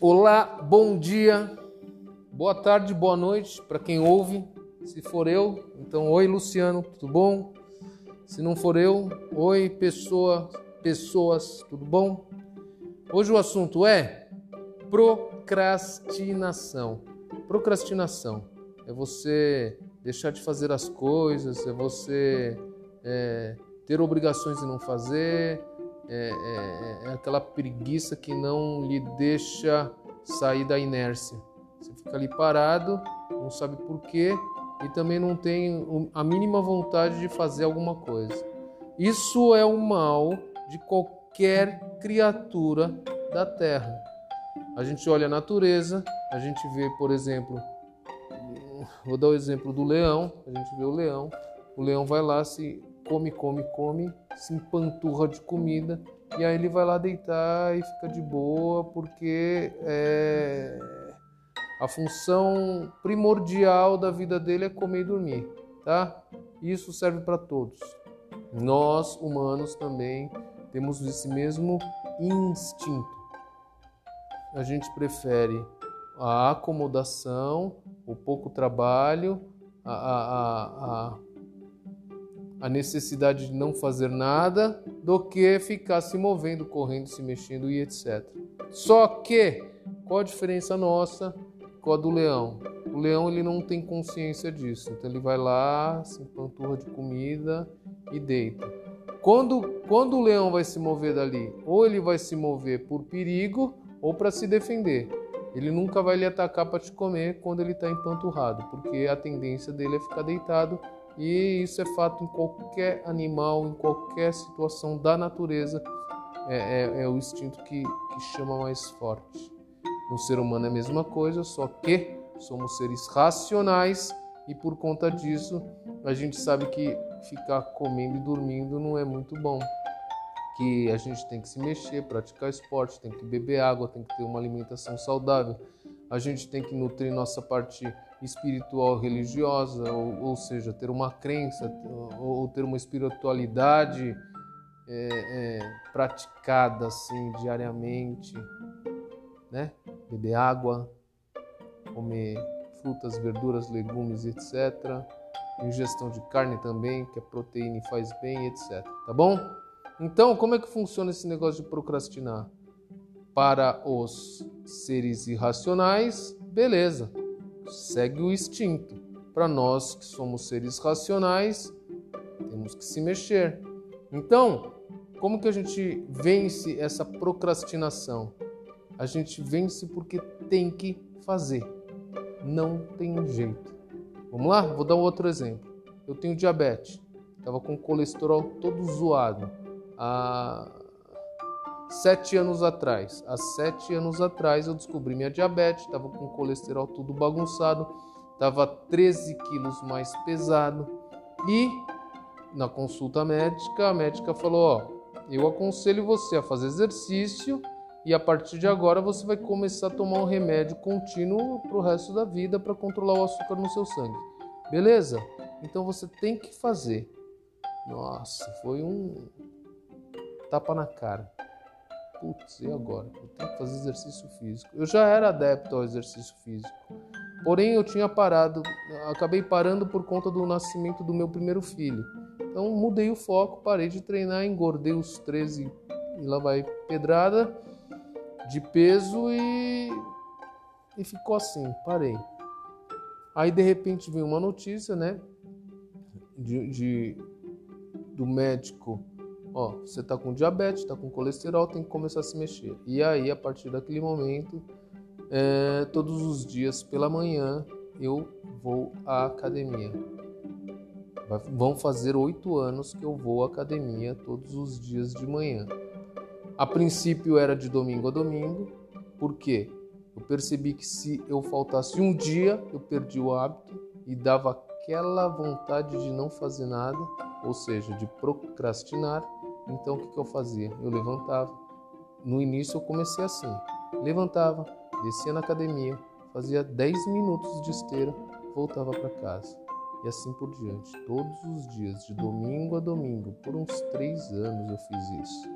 Olá, bom dia, boa tarde, boa noite para quem ouve. Se for eu, então oi Luciano, tudo bom? Se não for eu, oi pessoa, pessoas, tudo bom? Hoje o assunto é procrastinação. Procrastinação é você deixar de fazer as coisas, é você é, ter obrigações e não fazer, é, é, é, aquela preguiça que não lhe deixa sair da inércia. Você fica ali parado, não sabe por quê e também não tem a mínima vontade de fazer alguma coisa. Isso é o mal de qualquer criatura da terra. A gente olha a natureza, a gente vê, por exemplo, vou dar o exemplo do leão, a gente vê o leão, o leão vai lá se come, come, come, se empanturra de comida e aí ele vai lá deitar e fica de boa porque é, a função primordial da vida dele é comer e dormir, tá? Isso serve para todos. Nós humanos também temos esse mesmo instinto. A gente prefere a acomodação, o pouco trabalho, a, a, a, a necessidade de não fazer nada do que ficar se movendo, correndo, se mexendo e etc. Só que qual a diferença nossa com a do leão? O leão ele não tem consciência disso, então ele vai lá, se empanturra de comida e deita. Quando, quando o leão vai se mover dali, ou ele vai se mover por perigo ou para se defender. Ele nunca vai lhe atacar para te comer quando ele está empanturrado, porque a tendência dele é ficar deitado e isso é fato em qualquer animal, em qualquer situação da natureza. É, é, é o instinto que, que chama mais forte. No ser humano é a mesma coisa, só que somos seres racionais e por conta disso a gente sabe que ficar comendo e dormindo não é muito bom. Que a gente tem que se mexer, praticar esporte, tem que beber água, tem que ter uma alimentação saudável. A gente tem que nutrir nossa parte espiritual religiosa, ou, ou seja, ter uma crença ou, ter uma espiritualidade é, é, praticada assim diariamente, né? Beber água, comer frutas, verduras, legumes, etc. Ingestão de carne também, que a proteína faz bem, etc. Tá bom? Então, como é que funciona esse negócio de procrastinar? Para os seres irracionais, beleza segue o instinto. Para nós que somos seres racionais, temos que se mexer. Então, como que a gente vence essa procrastinação? A gente vence porque tem que fazer. Não tem jeito. Vamos lá? Vou dar um outro exemplo. Eu tenho diabetes. Estava com colesterol todo zoado. Há sete anos atrás. Há sete anos atrás eu descobri minha diabetes, estava com colesterol tudo bagunçado, estava 13 quilos mais pesado e na consulta médica a médica falou: ó, eu aconselho você a fazer exercício e a partir de agora você vai começar a tomar um remédio contínuo para o resto da vida para controlar o açúcar no seu sangue. Beleza? Então você tem que fazer. Nossa, foi um tapa na cara putz, e agora? Eu tenho que fazer exercício físico. Eu já era adepto ao exercício físico, porém eu tinha parado, acabei parando por conta do nascimento do meu primeiro filho. Então mudei o foco, parei de treinar, engordei os 13 e lá vai pedrada de peso e, e ficou assim, parei. Aí de repente veio uma notícia, né, de, de do médico ó, você está com diabetes, está com colesterol, tem que começar a se mexer. E aí, a partir daquele momento, é, todos os dias pela manhã eu vou à academia. Vão fazer oito anos que eu vou à academia todos os dias de manhã. A princípio era de domingo a domingo, por quê? Eu percebi que se eu faltasse um dia, eu perdi o hábito e dava aquela vontade de não fazer nada, ou seja, de procrastinar então o que, eu fazia? Eu levantava. No início eu comecei assim: levantava, descia na academia, fazia 10 minutos de esteira, voltava para casa. E assim por diante, todos os dias, de domingo a domingo, por uns três anos eu fiz isso.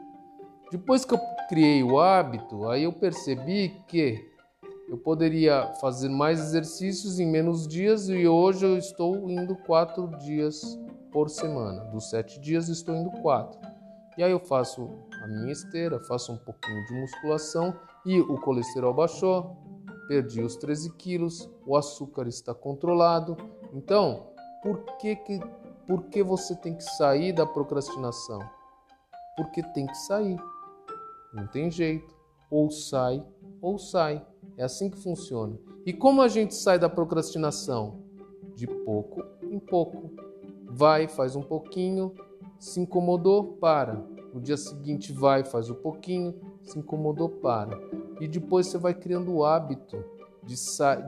Depois que eu criei o hábito, aí eu percebi que Eu poderia fazer mais exercícios em menos dias e hoje eu estou indo quatro dias por semana. Dos sete dias, estou indo quatro. E aí eu faço a minha esteira, faço um pouquinho de musculação e o colesterol baixou, perdi os 13 quilos, o açúcar está controlado. Então, por que, que, por que você tem que sair da procrastinação? Porque tem que sair. Não tem jeito. Ou sai, ou sai. É assim que funciona. E como a gente sai da procrastinação? De pouco em pouco. Vai, faz um pouquinho, se incomodou, para. No dia seguinte vai, faz um pouquinho, se incomodou, para. E depois você vai criando o hábito de,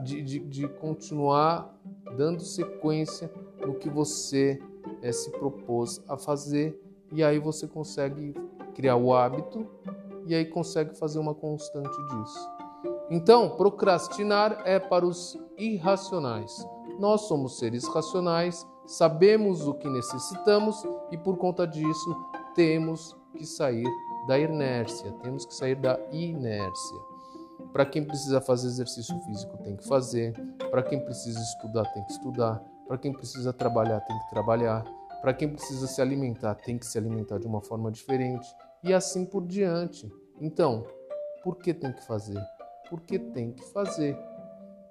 de, de, de continuar dando sequência no que você é, se propôs a fazer. E aí você consegue criar o hábito e aí consegue fazer uma constante disso. Então, procrastinar é para os irracionais. Nós somos seres racionais, sabemos o que necessitamos e por conta disso temos que sair da inércia, temos que sair da inércia. Para quem precisa fazer exercício físico, tem que fazer. Para quem precisa estudar, tem que estudar. Para quem precisa trabalhar, tem que trabalhar. Para quem precisa se alimentar, tem que se alimentar de uma forma diferente. E assim por diante. Então, por que tem que fazer? Porque tem que fazer.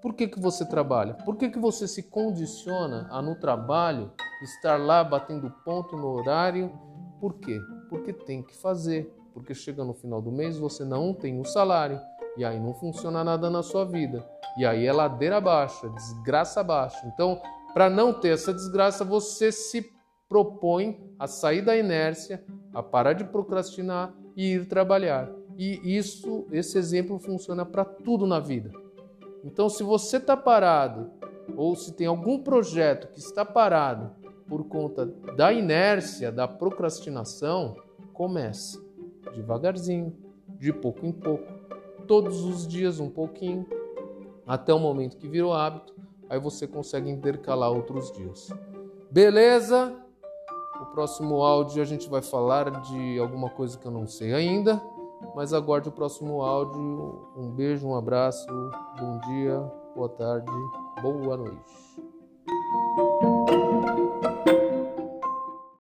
Por que, que você trabalha? Por que, que você se condiciona a no trabalho estar lá batendo ponto no horário? Por quê? Porque tem que fazer. Porque chega no final do mês você não tem o salário e aí não funciona nada na sua vida. E aí é ladeira abaixo, é desgraça abaixo. Então, para não ter essa desgraça, você se propõe a sair da inércia, a parar de procrastinar e ir trabalhar. E isso, esse exemplo funciona para tudo na vida. Então, se você está parado ou se tem algum projeto que está parado por conta da inércia, da procrastinação, comece devagarzinho, de pouco em pouco, todos os dias um pouquinho, até o momento que virou hábito, aí você consegue intercalar outros dias. Beleza? O próximo áudio a gente vai falar de alguma coisa que eu não sei ainda mas aguarde o próximo áudio. Um beijo, um abraço, bom dia, boa tarde, boa noite.